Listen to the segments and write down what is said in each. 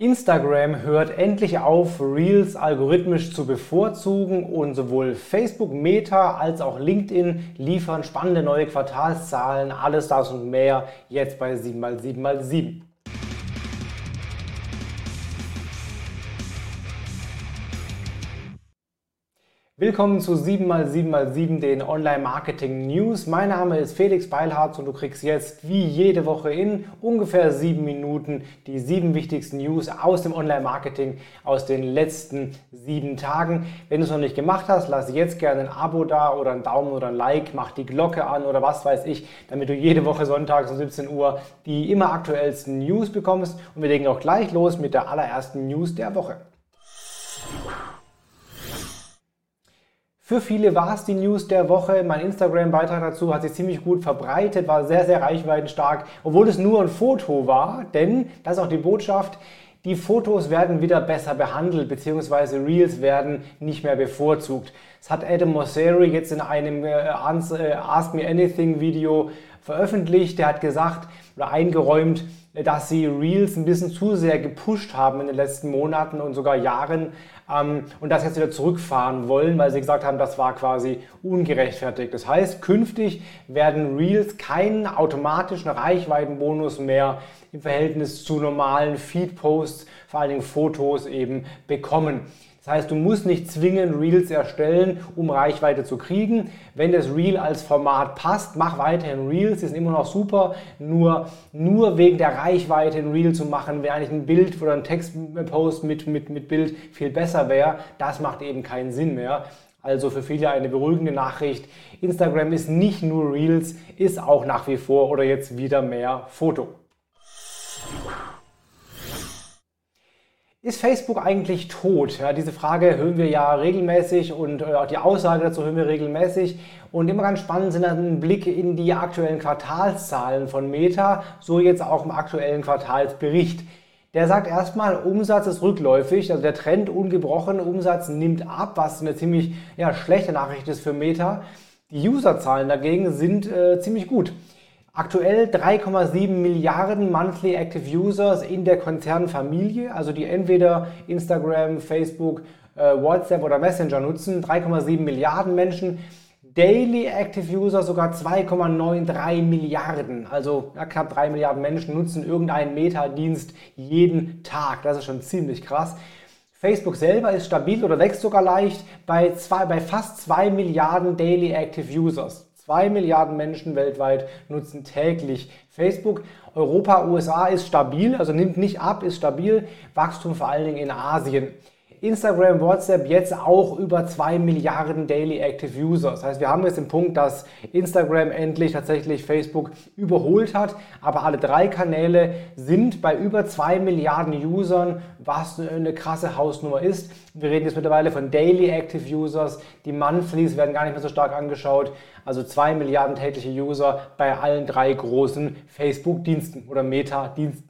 Instagram hört endlich auf, Reels algorithmisch zu bevorzugen und sowohl Facebook, Meta als auch LinkedIn liefern spannende neue Quartalszahlen. Alles das und mehr jetzt bei 7x7x7. Willkommen zu 7x7x7, den Online-Marketing News. Mein Name ist Felix Beilharz und du kriegst jetzt wie jede Woche in ungefähr sieben Minuten die sieben wichtigsten News aus dem Online-Marketing aus den letzten sieben Tagen. Wenn du es noch nicht gemacht hast, lass jetzt gerne ein Abo da oder einen Daumen oder ein Like, mach die Glocke an oder was weiß ich, damit du jede Woche sonntags um 17 Uhr die immer aktuellsten News bekommst. Und wir legen auch gleich los mit der allerersten News der Woche. Für viele war es die News der Woche. Mein Instagram-Beitrag dazu hat sich ziemlich gut verbreitet, war sehr, sehr reichweitenstark, obwohl es nur ein Foto war. Denn, das ist auch die Botschaft, die Fotos werden wieder besser behandelt, beziehungsweise Reels werden nicht mehr bevorzugt. Das hat Adam Mosseri jetzt in einem äh, äh, Ask Me Anything Video veröffentlicht. Der hat gesagt oder eingeräumt, dass sie Reels ein bisschen zu sehr gepusht haben in den letzten Monaten und sogar Jahren ähm, und das jetzt wieder zurückfahren wollen, weil sie gesagt haben, das war quasi ungerechtfertigt. Das heißt, künftig werden Reels keinen automatischen Reichweitenbonus mehr im Verhältnis zu normalen Feed-Posts, vor allen Dingen Fotos eben bekommen. Das heißt, du musst nicht zwingend Reels erstellen, um Reichweite zu kriegen. Wenn das Reel als Format passt, mach weiterhin Reels, die sind immer noch super. Nur, nur wegen der Reichweite ein Reel zu machen, wäre eigentlich ein Bild oder ein Textpost mit, mit, mit Bild viel besser wäre, das macht eben keinen Sinn mehr. Also für viele eine beruhigende Nachricht. Instagram ist nicht nur Reels, ist auch nach wie vor oder jetzt wieder mehr Foto. Ist Facebook eigentlich tot? Ja, diese Frage hören wir ja regelmäßig und äh, auch die Aussage dazu hören wir regelmäßig. Und immer ganz spannend sind dann ein Blick in die aktuellen Quartalszahlen von Meta, so jetzt auch im aktuellen Quartalsbericht. Der sagt erstmal, Umsatz ist rückläufig, also der Trend ungebrochen, Umsatz nimmt ab, was eine ziemlich ja, schlechte Nachricht ist für Meta. Die Userzahlen dagegen sind äh, ziemlich gut. Aktuell 3,7 Milliarden Monthly Active Users in der Konzernfamilie, also die entweder Instagram, Facebook, äh, WhatsApp oder Messenger nutzen. 3,7 Milliarden Menschen. Daily Active User sogar 2,93 Milliarden. Also ja, knapp 3 Milliarden Menschen nutzen irgendeinen Meta-Dienst jeden Tag. Das ist schon ziemlich krass. Facebook selber ist stabil oder wächst sogar leicht bei, zwei, bei fast 2 Milliarden Daily Active Users. Zwei Milliarden Menschen weltweit nutzen täglich Facebook. Europa, USA ist stabil, also nimmt nicht ab, ist stabil. Wachstum vor allen Dingen in Asien. Instagram, WhatsApp jetzt auch über 2 Milliarden Daily Active Users. Das heißt, wir haben jetzt den Punkt, dass Instagram endlich tatsächlich Facebook überholt hat, aber alle drei Kanäle sind bei über 2 Milliarden Usern, was eine krasse Hausnummer ist. Wir reden jetzt mittlerweile von Daily Active Users, die Monthlies werden gar nicht mehr so stark angeschaut, also 2 Milliarden tägliche User bei allen drei großen Facebook-Diensten oder Meta-Diensten.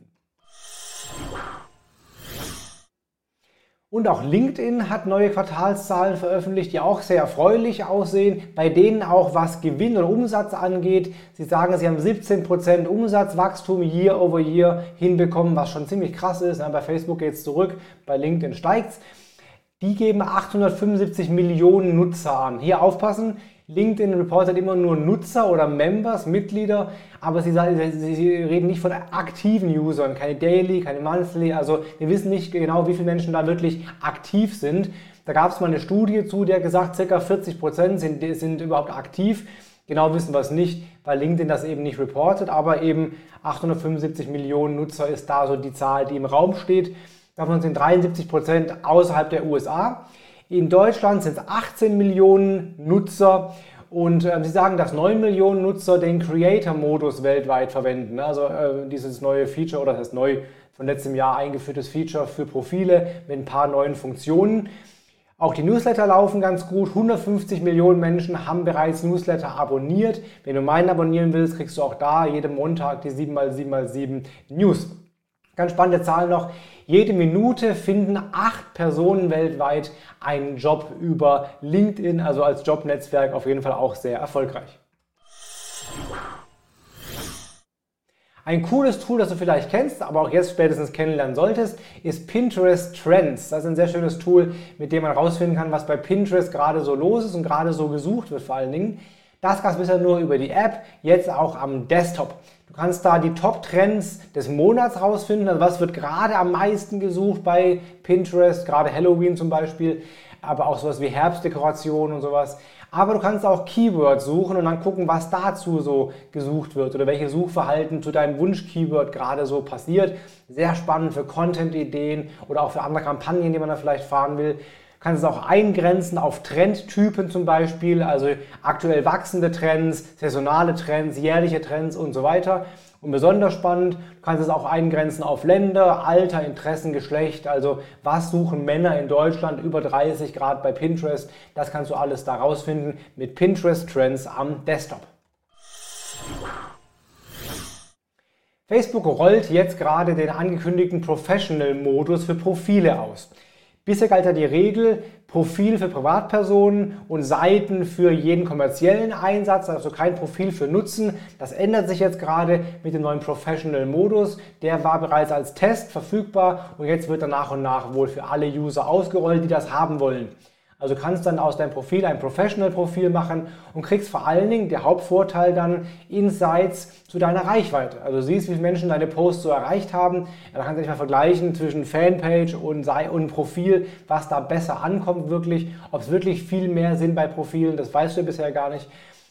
Und auch LinkedIn hat neue Quartalszahlen veröffentlicht, die auch sehr erfreulich aussehen, bei denen auch was Gewinn oder Umsatz angeht. Sie sagen, sie haben 17% Umsatzwachstum year over year hinbekommen, was schon ziemlich krass ist. Bei Facebook geht es zurück, bei LinkedIn steigt es. Die geben 875 Millionen Nutzer an. Hier aufpassen, LinkedIn reportet immer nur Nutzer oder Members, Mitglieder, aber sie, sie, reden nicht von aktiven Usern, keine Daily, keine Monthly. Also wir wissen nicht genau, wie viele Menschen da wirklich aktiv sind. Da gab es mal eine Studie zu, hat gesagt, ca. 40 Prozent sind, sind überhaupt aktiv. Genau wissen wir es nicht, weil LinkedIn das eben nicht reportet, aber eben 875 Millionen Nutzer ist da so die Zahl, die im Raum steht. Davon sind 73 Prozent außerhalb der USA. In Deutschland sind es 18 Millionen Nutzer und äh, sie sagen, dass 9 Millionen Nutzer den Creator-Modus weltweit verwenden. Also äh, dieses neue Feature oder das neu von letztem Jahr eingeführtes Feature für Profile mit ein paar neuen Funktionen. Auch die Newsletter laufen ganz gut. 150 Millionen Menschen haben bereits Newsletter abonniert. Wenn du meinen abonnieren willst, kriegst du auch da jeden Montag die 7x7x7 News. Ganz spannende Zahl noch. Jede Minute finden acht Personen weltweit einen Job über LinkedIn, also als Jobnetzwerk auf jeden Fall auch sehr erfolgreich. Ein cooles Tool, das du vielleicht kennst, aber auch jetzt spätestens kennenlernen solltest, ist Pinterest Trends. Das ist ein sehr schönes Tool, mit dem man herausfinden kann, was bei Pinterest gerade so los ist und gerade so gesucht wird vor allen Dingen. Das gab es bisher nur über die App, jetzt auch am Desktop. Du kannst da die Top-Trends des Monats rausfinden. Also was wird gerade am meisten gesucht bei Pinterest, gerade Halloween zum Beispiel, aber auch sowas wie Herbstdekoration und sowas. Aber du kannst auch Keywords suchen und dann gucken, was dazu so gesucht wird oder welche Suchverhalten zu deinem Wunsch-Keyword gerade so passiert. Sehr spannend für Content-Ideen oder auch für andere Kampagnen, die man da vielleicht fahren will kannst es auch eingrenzen auf Trendtypen zum Beispiel, also aktuell wachsende Trends, saisonale Trends, jährliche Trends und so weiter. Und besonders spannend, du kannst es auch eingrenzen auf Länder, Alter, Interessen, Geschlecht, also was suchen Männer in Deutschland über 30 Grad bei Pinterest. Das kannst du alles da rausfinden mit Pinterest Trends am Desktop. Facebook rollt jetzt gerade den angekündigten Professional-Modus für Profile aus. Bisher galt ja die Regel, Profil für Privatpersonen und Seiten für jeden kommerziellen Einsatz, also kein Profil für Nutzen. Das ändert sich jetzt gerade mit dem neuen Professional-Modus. Der war bereits als Test verfügbar und jetzt wird er nach und nach wohl für alle User ausgerollt, die das haben wollen. Also kannst dann aus deinem Profil ein Professional-Profil machen und kriegst vor allen Dingen, der Hauptvorteil dann, Insights zu deiner Reichweite. Also siehst, wie viele Menschen deine Posts so erreicht haben. Ja, da kannst du dich mal vergleichen zwischen Fanpage und, und Profil, was da besser ankommt wirklich. Ob es wirklich viel mehr sind bei Profilen, das weißt du bisher gar nicht.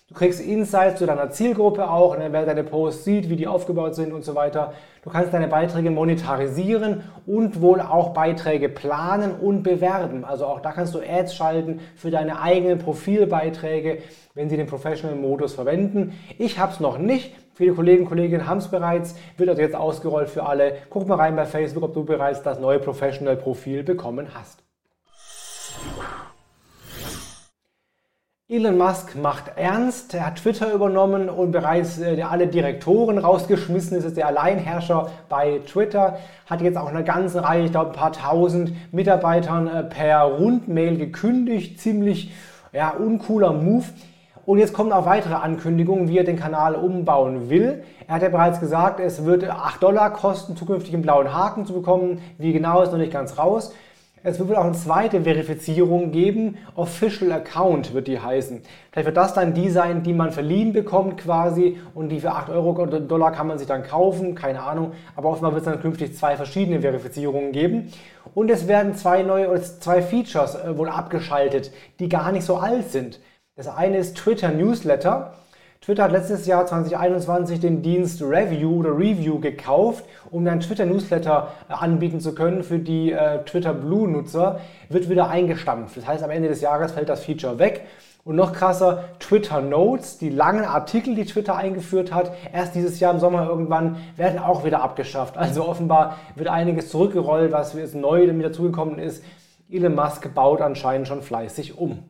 Du kriegst Insights zu deiner Zielgruppe auch, ne, wer deine Posts sieht, wie die aufgebaut sind und so weiter. Du kannst deine Beiträge monetarisieren und wohl auch Beiträge planen und bewerben. Also auch da kannst du Ads schalten für deine eigenen Profilbeiträge, wenn sie den Professional-Modus verwenden. Ich habe es noch nicht. Viele Kollegen und Kolleginnen haben es bereits, wird also jetzt ausgerollt für alle. Guck mal rein bei Facebook, ob du bereits das neue Professional-Profil bekommen hast. Elon Musk macht ernst, er hat Twitter übernommen und bereits äh, alle Direktoren rausgeschmissen, ist jetzt der Alleinherrscher bei Twitter, hat jetzt auch eine ganze Reihe, ich glaube ein paar tausend Mitarbeitern äh, per Rundmail gekündigt, ziemlich ja, uncooler Move. Und jetzt kommen auch weitere Ankündigungen, wie er den Kanal umbauen will. Er hat ja bereits gesagt, es wird 8 Dollar kosten, zukünftig einen blauen Haken zu bekommen. Wie genau ist noch nicht ganz raus. Es wird wohl auch eine zweite Verifizierung geben. Official Account wird die heißen. Vielleicht wird das dann die sein, die man verliehen bekommt quasi und die für 8 Euro oder Dollar kann man sich dann kaufen. Keine Ahnung. Aber offenbar wird es dann künftig zwei verschiedene Verifizierungen geben. Und es werden zwei neue oder zwei Features äh, wohl abgeschaltet, die gar nicht so alt sind. Das eine ist Twitter Newsletter. Twitter hat letztes Jahr 2021 den Dienst Review oder Review gekauft, um dann Twitter-Newsletter äh, anbieten zu können für die äh, Twitter Blue-Nutzer, wird wieder eingestampft. Das heißt, am Ende des Jahres fällt das Feature weg. Und noch krasser, Twitter Notes, die langen Artikel, die Twitter eingeführt hat, erst dieses Jahr im Sommer irgendwann, werden auch wieder abgeschafft. Also offenbar wird einiges zurückgerollt, was jetzt neu damit dazugekommen ist. Elon Musk baut anscheinend schon fleißig um.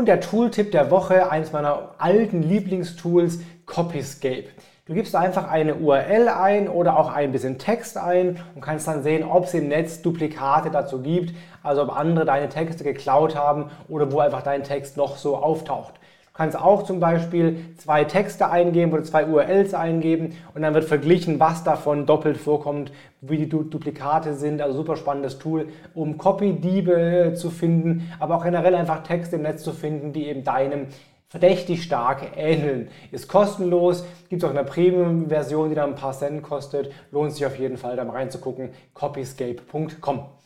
Und der Tooltip der Woche, eines meiner alten Lieblingstools, Copyscape. Du gibst einfach eine URL ein oder auch ein bisschen Text ein und kannst dann sehen, ob es im Netz Duplikate dazu gibt, also ob andere deine Texte geklaut haben oder wo einfach dein Text noch so auftaucht kannst auch zum Beispiel zwei Texte eingeben oder zwei URLs eingeben und dann wird verglichen, was davon doppelt vorkommt, wie die Duplikate sind. Also super spannendes Tool, um Copy-Diebe zu finden, aber auch generell einfach Texte im Netz zu finden, die eben deinem verdächtig stark ähneln. Ist kostenlos, gibt es auch eine Premium-Version, die dann ein paar Cent kostet. Lohnt sich auf jeden Fall, da mal reinzugucken. copyscape.com.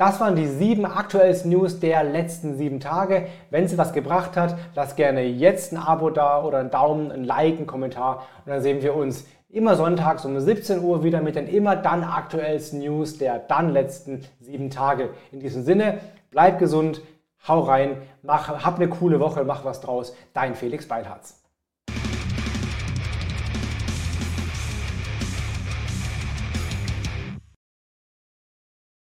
Das waren die sieben aktuellsten News der letzten sieben Tage. Wenn es was gebracht hat, lass gerne jetzt ein Abo da oder einen Daumen, ein Like, einen Kommentar und dann sehen wir uns immer sonntags um 17 Uhr wieder mit den immer dann aktuellsten News der dann letzten sieben Tage. In diesem Sinne, bleib gesund, hau rein, mach, hab eine coole Woche, mach was draus. Dein Felix Beilharz.